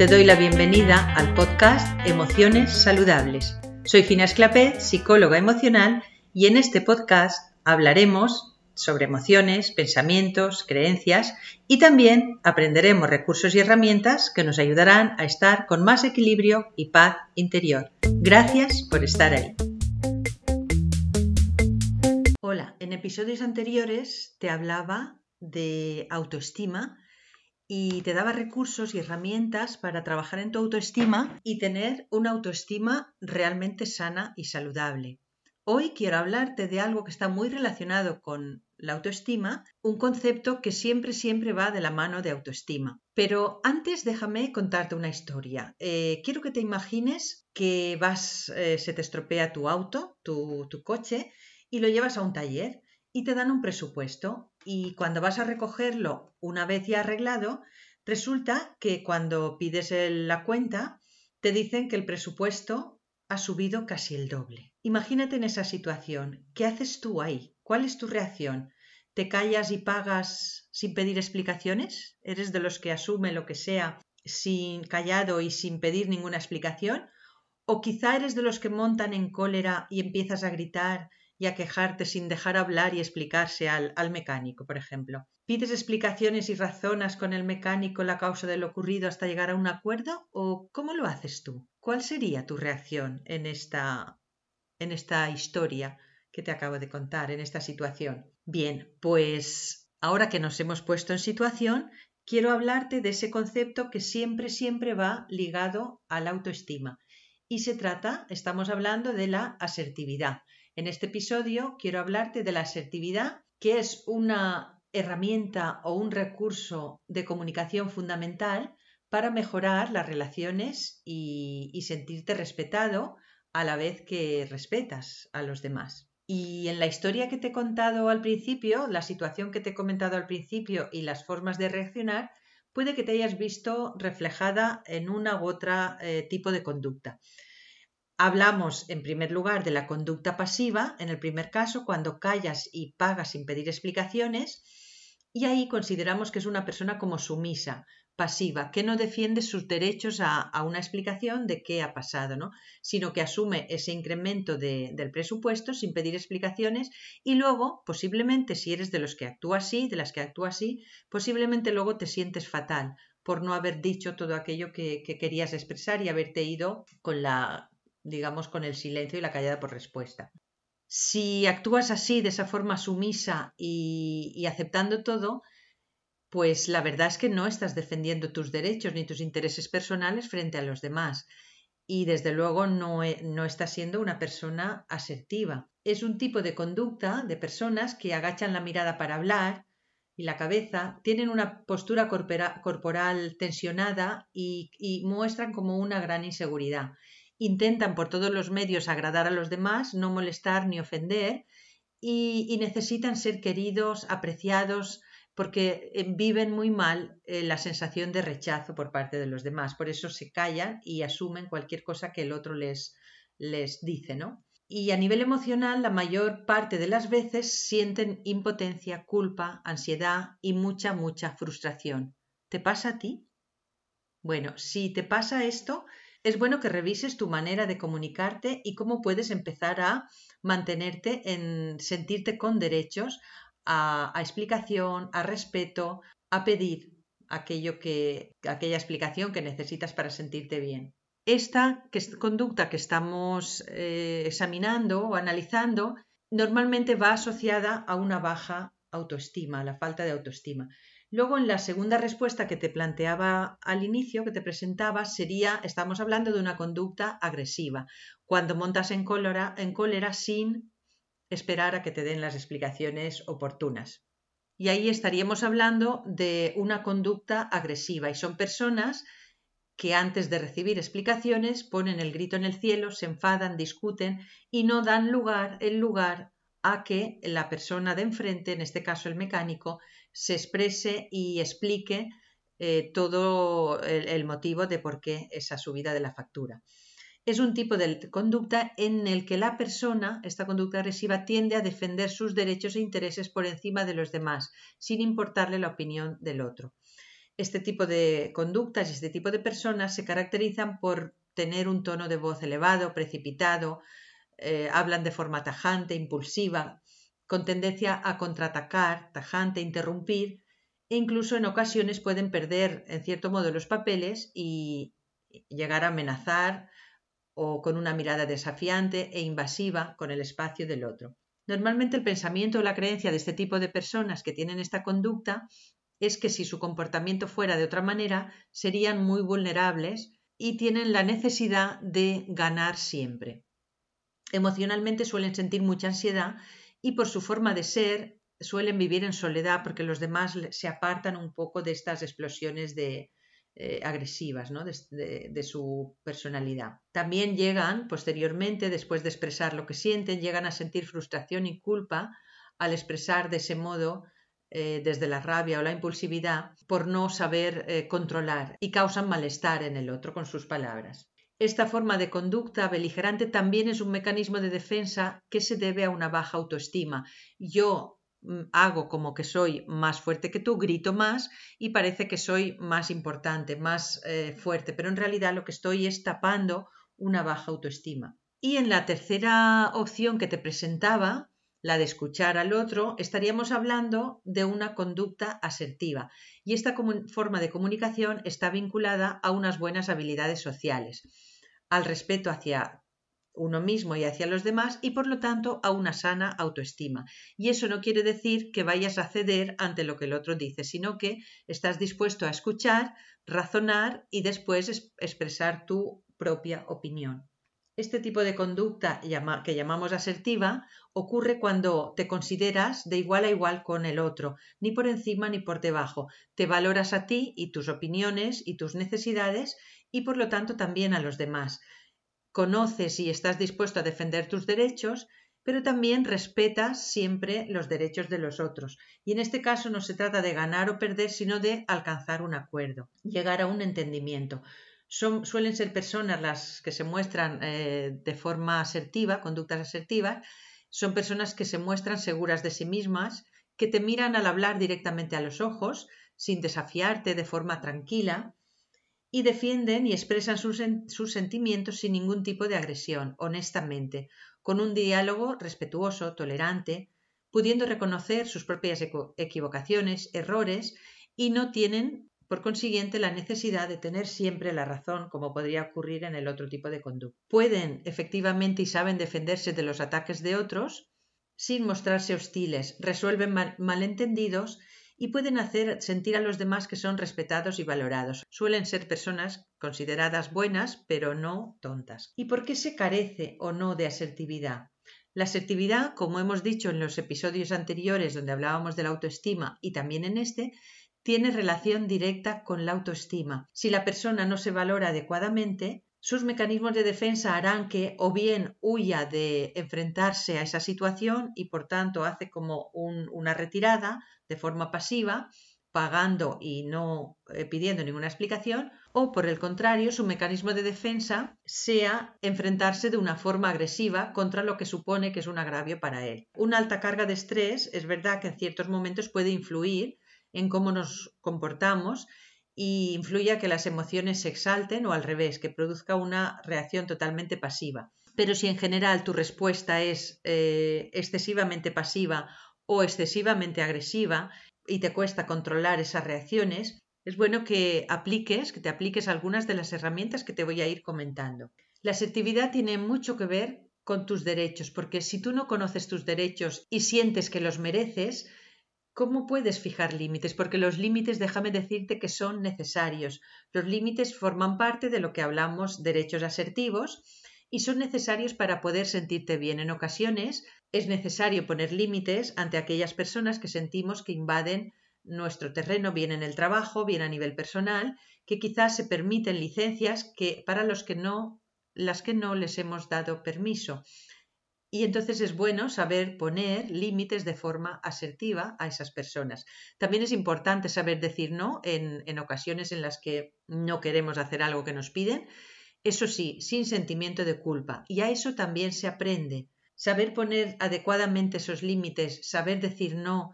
te doy la bienvenida al podcast Emociones Saludables. Soy Fina Esclapé, psicóloga emocional, y en este podcast hablaremos sobre emociones, pensamientos, creencias y también aprenderemos recursos y herramientas que nos ayudarán a estar con más equilibrio y paz interior. Gracias por estar ahí. Hola, en episodios anteriores te hablaba de autoestima y te daba recursos y herramientas para trabajar en tu autoestima y tener una autoestima realmente sana y saludable. Hoy quiero hablarte de algo que está muy relacionado con la autoestima, un concepto que siempre, siempre va de la mano de autoestima. Pero antes déjame contarte una historia. Eh, quiero que te imagines que vas, eh, se te estropea tu auto, tu, tu coche, y lo llevas a un taller y te dan un presupuesto y cuando vas a recogerlo una vez ya arreglado, resulta que cuando pides la cuenta te dicen que el presupuesto ha subido casi el doble. Imagínate en esa situación. ¿Qué haces tú ahí? ¿Cuál es tu reacción? ¿Te callas y pagas sin pedir explicaciones? ¿Eres de los que asume lo que sea sin callado y sin pedir ninguna explicación? ¿O quizá eres de los que montan en cólera y empiezas a gritar y a quejarte sin dejar hablar y explicarse al, mecánico, por ejemplo. ¿Pides explicaciones y razonas con el mecánico la causa de lo ocurrido hasta llegar a un acuerdo o cómo lo haces tú? ¿Cuál sería tu reacción en esta, en esta historia que te acabo de contar, en esta situación? Bien, pues ahora que nos hemos puesto en situación, quiero hablarte de ese concepto que siempre, siempre va ligado a la autoestima. Y se trata, estamos hablando de la asertividad en este episodio quiero hablarte de la asertividad, que es una herramienta o un recurso de comunicación fundamental para mejorar las relaciones y, sentirte respetado a la vez que respetas a los demás. Y en la historia que te he contado al principio, la situación que te he comentado al principio y las formas de reaccionar, puede que te hayas visto reflejada en una u otra eh, tipo de conducta. Hablamos, en primer lugar, de la conducta pasiva, en el primer caso, cuando callas y pagas sin pedir explicaciones, y ahí consideramos que es una persona como sumisa, pasiva, que no defiende sus derechos a, una explicación de qué ha pasado, ¿no? sino que asume ese incremento del presupuesto sin pedir explicaciones y luego, posiblemente, si eres de los que actúa así, de las que actúa así, posiblemente luego te sientes fatal por no haber dicho todo aquello que querías expresar y haberte ido con la digamos, con el silencio y la callada por respuesta. Si actúas así, de esa forma sumisa y, aceptando todo, pues la verdad es que no estás defendiendo tus derechos ni tus intereses personales frente a los demás. Y desde luego no, e, no estás siendo una persona asertiva. Es un tipo de conducta de personas que agachan la mirada para hablar y la cabeza, tienen una postura corporal tensionada y, y muestran como una gran inseguridad intentan por todos los medios agradar a los demás, no molestar ni ofender y, necesitan ser queridos, apreciados, porque eh, viven muy mal eh, la sensación de rechazo por parte de los demás. Por eso se callan y asumen cualquier cosa que el otro les, les dice, ¿no? Y a nivel emocional, la mayor parte de las veces sienten impotencia, culpa, ansiedad y mucha, mucha frustración. ¿Te pasa a ti? Bueno, si te pasa esto, es bueno que revises tu manera de comunicarte y cómo puedes empezar a mantenerte en sentirte con derechos a, explicación, a respeto, a pedir aquello que, aquella explicación que necesitas para sentirte bien. Esta conducta que estamos eh, examinando o analizando normalmente va asociada a una baja autoestima, a la falta de autoestima. Luego, en la segunda respuesta que te planteaba al inicio, que te presentaba, sería, estamos hablando de una conducta agresiva, cuando montas en cólera, en cólera sin esperar a que te den las explicaciones oportunas. Y ahí estaríamos hablando de una conducta agresiva y son personas que antes de recibir explicaciones ponen el grito en el cielo, se enfadan, discuten y no dan lugar el lugar a que la persona de enfrente, en este caso el mecánico, se exprese y explique eh, todo el, motivo de por qué esa subida de la factura. Es un tipo de conducta en el que la persona, esta conducta agresiva, tiende a defender sus derechos e intereses por encima de los demás, sin importarle la opinión del otro. Este tipo de conductas y este tipo de personas se caracterizan por tener un tono de voz elevado, precipitado, eh, hablan de forma tajante, impulsiva, con tendencia a contraatacar, tajante, interrumpir, e incluso en ocasiones pueden perder en cierto modo los papeles y llegar a amenazar o con una mirada desafiante e invasiva con el espacio del otro. Normalmente el pensamiento o la creencia de este tipo de personas que tienen esta conducta es que si su comportamiento fuera de otra manera serían muy vulnerables y tienen la necesidad de ganar siempre. Emocionalmente suelen sentir mucha ansiedad y por su forma de ser suelen vivir en soledad porque los demás se apartan un poco de estas explosiones de, eh, agresivas ¿no? de, su personalidad. También llegan posteriormente, después de expresar lo que sienten, llegan a sentir frustración y culpa al expresar de ese modo eh, desde la rabia o la impulsividad por no saber eh, controlar y causan malestar en el otro con sus palabras. Esta forma de conducta beligerante también es un mecanismo de defensa que se debe a una baja autoestima. Yo mm, hago como que soy más fuerte que tú, grito más y parece que soy más importante, más eh, fuerte, pero en realidad lo que estoy es tapando una baja autoestima. Y en la tercera opción que te presentaba, la de escuchar al otro, estaríamos hablando de una conducta asertiva. Y esta forma de comunicación está vinculada a unas buenas habilidades sociales, al respeto hacia uno mismo y hacia los demás y por lo tanto a una sana autoestima. Y eso no quiere decir que vayas a ceder ante lo que el otro dice, sino que estás dispuesto a escuchar, razonar y después expresar tu propia opinión. Este tipo de conducta que llamamos asertiva ocurre cuando te consideras de igual a igual con el otro, ni por encima ni por debajo. Te valoras a ti y tus opiniones y tus necesidades y por lo tanto también a los demás. Conoces y estás dispuesto a defender tus derechos, pero también respetas siempre los derechos de los otros. Y en este caso no se trata de ganar o perder, sino de alcanzar un acuerdo, llegar a un entendimiento suelen ser personas las que se muestran eh, de forma asertiva, conductas asertivas, son personas que se muestran seguras de sí mismas, que te miran al hablar directamente a los ojos, sin desafiarte de forma tranquila, y defienden y expresan sus, sentimientos sin ningún tipo de agresión, honestamente, con un diálogo respetuoso, tolerante, pudiendo reconocer sus propias equivocaciones, errores, y no tienen por consiguiente, la necesidad de tener siempre la razón, como podría ocurrir en el otro tipo de conducta. Pueden efectivamente y saben defenderse de los ataques de otros sin mostrarse hostiles, resuelven malentendidos y pueden hacer sentir a los demás que son respetados y valorados. Suelen ser personas consideradas buenas, pero no tontas. ¿Y por qué se carece o no de asertividad? La asertividad, como hemos dicho en los episodios anteriores donde hablábamos de la autoestima y también en este, tiene relación directa con la autoestima. Si la persona no se valora adecuadamente, sus mecanismos de defensa harán que o bien huya de enfrentarse a esa situación y por tanto hace como una retirada de forma pasiva, pagando y no eh, pidiendo ninguna explicación, o por el contrario, su mecanismo de defensa sea enfrentarse de una forma agresiva contra lo que supone que es un agravio para él. Una alta carga de estrés es verdad que en ciertos momentos puede influir en cómo nos comportamos y influye a que las emociones se exalten o al revés, que produzca una reacción totalmente pasiva. Pero si en general tu respuesta es eh, excesivamente pasiva o excesivamente agresiva y te cuesta controlar esas reacciones, es bueno que apliques, que te apliques algunas de las herramientas que te voy a ir comentando. La asertividad tiene mucho que ver con tus derechos, porque si tú no conoces tus derechos y sientes que los mereces, ¿Cómo puedes fijar límites? Porque los límites, déjame decirte que son necesarios. Los límites forman parte de lo que hablamos derechos asertivos y son necesarios para poder sentirte bien. En ocasiones es necesario poner límites ante aquellas personas que sentimos que invaden nuestro terreno, bien en el trabajo, bien a nivel personal, que quizás se permiten licencias que para los que no las que no les hemos dado permiso. Y entonces es bueno saber poner límites de forma asertiva a esas personas. También es importante saber decir no en, en, ocasiones en las que no queremos hacer algo que nos piden. Eso sí, sin sentimiento de culpa. Y a eso también se aprende. Saber poner adecuadamente esos límites, saber decir no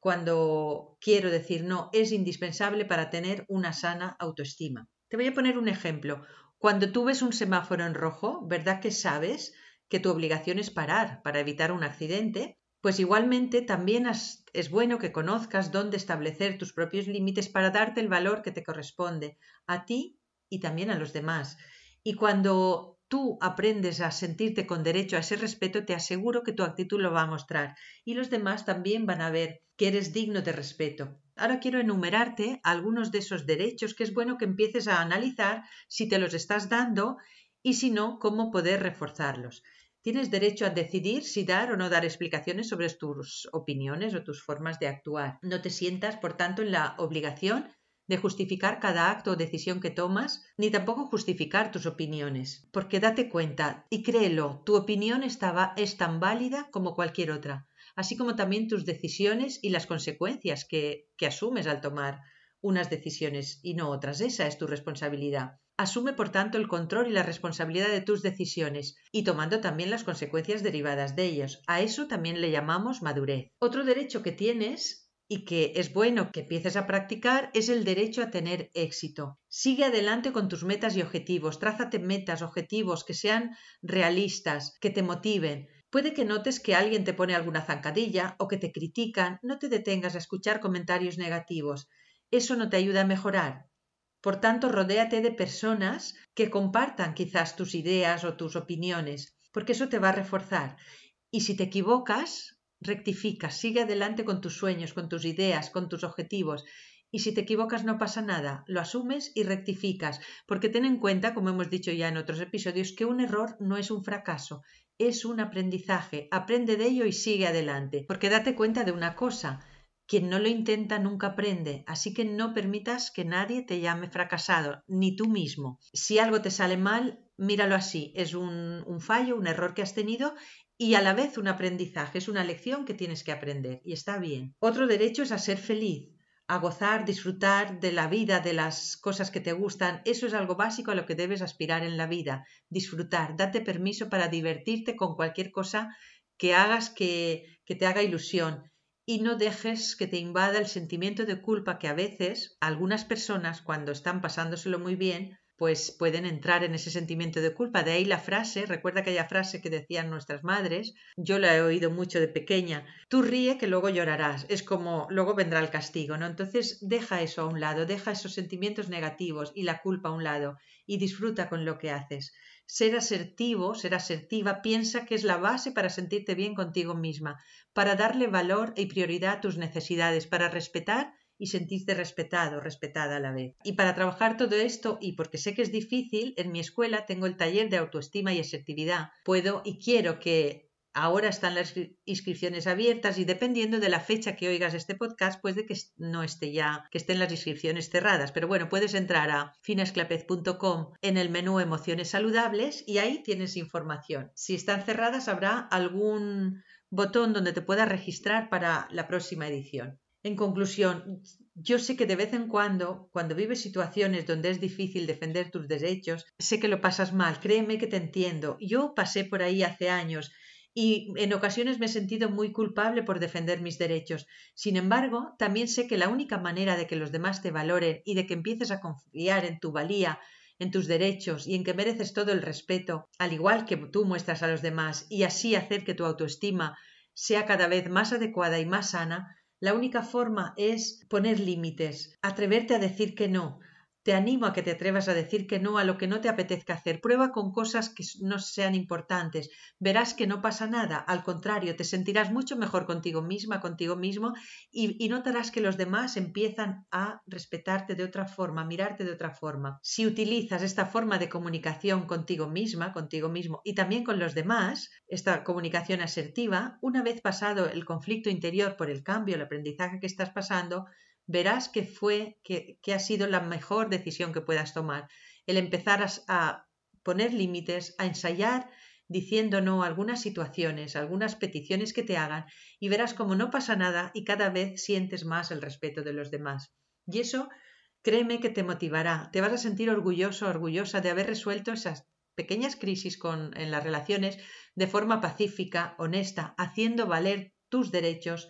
cuando quiero decir no es indispensable para tener una sana autoestima. Te voy a poner un ejemplo. Cuando tú ves un semáforo en rojo, ¿verdad que sabes que tu obligación es parar para evitar un accidente? Pues igualmente también es bueno que conozcas dónde establecer tus propios límites para darte el valor que te corresponde a ti y también a los demás. Y cuando tú aprendes a sentirte con derecho a ese respeto, te aseguro que tu actitud lo va a mostrar y los demás también van a ver que eres digno de respeto. Ahora quiero enumerarte algunos de esos derechos que es bueno que empieces a analizar si te los estás dando y si no, cómo poder reforzarlos. Tienes derecho a decidir si dar o no dar explicaciones sobre tus opiniones o tus formas de actuar. No te sientas, por tanto, en la obligación de justificar cada acto o decisión que tomas, ni tampoco justificar tus opiniones, porque date cuenta y créelo, tu opinión estaba, es tan válida como cualquier otra, así como también tus decisiones y las consecuencias que, que asumes al tomar unas decisiones y no otras. Esa es tu responsabilidad. Asume, por tanto, el control y la responsabilidad de tus decisiones y tomando también las consecuencias derivadas de ellos. A eso también le llamamos madurez. Otro derecho que tienes y que es bueno que empieces a practicar es el derecho a tener éxito. Sigue adelante con tus metas y objetivos, trázate metas, objetivos que sean realistas, que te motiven. Puede que notes que alguien te pone alguna zancadilla o que te critican, no te detengas a escuchar comentarios negativos. Eso no te ayuda a mejorar. Por tanto, rodéate de personas que compartan quizás tus ideas o tus opiniones, porque eso te va a reforzar. Y si te equivocas, rectifica, sigue adelante con tus sueños, con tus ideas, con tus objetivos. Y si te equivocas no pasa nada, lo asumes y rectificas, porque ten en cuenta, como hemos dicho ya en otros episodios, que un error no es un fracaso, es un aprendizaje. Aprende de ello y sigue adelante. Porque date cuenta de una cosa, quien no lo intenta nunca aprende, así que no permitas que nadie te llame fracasado, ni tú mismo. Si algo te sale mal, míralo así, es un, un fallo, un error que has tenido y a la vez un aprendizaje, es una lección que tienes que aprender y está bien. Otro derecho es a ser feliz, a gozar, disfrutar de la vida, de las cosas que te gustan. Eso es algo básico a lo que debes aspirar en la vida, disfrutar, date permiso para divertirte con cualquier cosa que hagas que, que te haga ilusión y no dejes que te invada el sentimiento de culpa que a veces algunas personas cuando están pasándoselo muy bien pues pueden entrar en ese sentimiento de culpa. De ahí la frase, recuerda aquella frase que decían nuestras madres, yo la he oído mucho de pequeña, tú ríe que luego llorarás, es como luego vendrá el castigo, ¿no? Entonces deja eso a un lado, deja esos sentimientos negativos y la culpa a un lado y disfruta con lo que haces. Ser asertivo, ser asertiva, piensa que es la base para sentirte bien contigo misma, para darle valor y prioridad a tus necesidades, para respetar y sentirte respetado, respetada a la vez. Y para trabajar todo esto, y porque sé que es difícil, en mi escuela tengo el taller de autoestima y asertividad. Puedo y quiero que ahora están las inscripciones abiertas y dependiendo de la fecha que oigas este podcast, puede que no esté ya, que estén las inscripciones cerradas. Pero bueno, puedes entrar a finesclapez.com en el menú emociones saludables y ahí tienes información. Si están cerradas, habrá algún botón donde te puedas registrar para la próxima edición. En conclusión, yo sé que de vez en cuando, cuando vives situaciones donde es difícil defender tus derechos, sé que lo pasas mal, créeme que te entiendo. Yo pasé por ahí hace años y en ocasiones me he sentido muy culpable por defender mis derechos. Sin embargo, también sé que la única manera de que los demás te valoren y de que empieces a confiar en tu valía, en tus derechos y en que mereces todo el respeto, al igual que tú muestras a los demás, y así hacer que tu autoestima sea cada vez más adecuada y más sana, la única forma es poner límites, atreverte a decir que no, te animo a que te atrevas a decir que no a lo que no te apetezca hacer. Prueba con cosas que no sean importantes. Verás que no pasa nada. Al contrario, te sentirás mucho mejor contigo misma, contigo mismo y, notarás que los demás empiezan a respetarte de otra forma, a mirarte de otra forma. Si utilizas esta forma de comunicación contigo misma, contigo mismo y también con los demás, esta comunicación asertiva, una vez pasado el conflicto interior por el cambio, el aprendizaje que estás pasando, verás que fue, que, ha sido la mejor decisión que puedas tomar. El empezar a, poner límites, a ensayar diciendo no a algunas situaciones, algunas peticiones que te hagan y verás como no pasa nada y cada vez sientes más el respeto de los demás. Y eso, créeme que te motivará, te vas a sentir orgulloso, orgullosa de haber resuelto esas pequeñas crisis con, en las relaciones de forma pacífica, honesta, haciendo valer tus derechos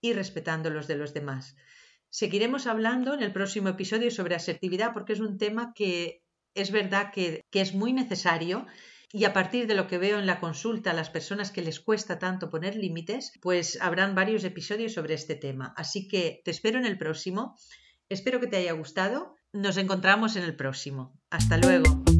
y respetando los de los demás. Seguiremos hablando en el próximo episodio sobre asertividad porque es un tema que es verdad que, que es muy necesario y a partir de lo que veo en la consulta a las personas que les cuesta tanto poner límites, pues habrán varios episodios sobre este tema. Así que te espero en el próximo. Espero que te haya gustado. Nos encontramos en el próximo. Hasta luego.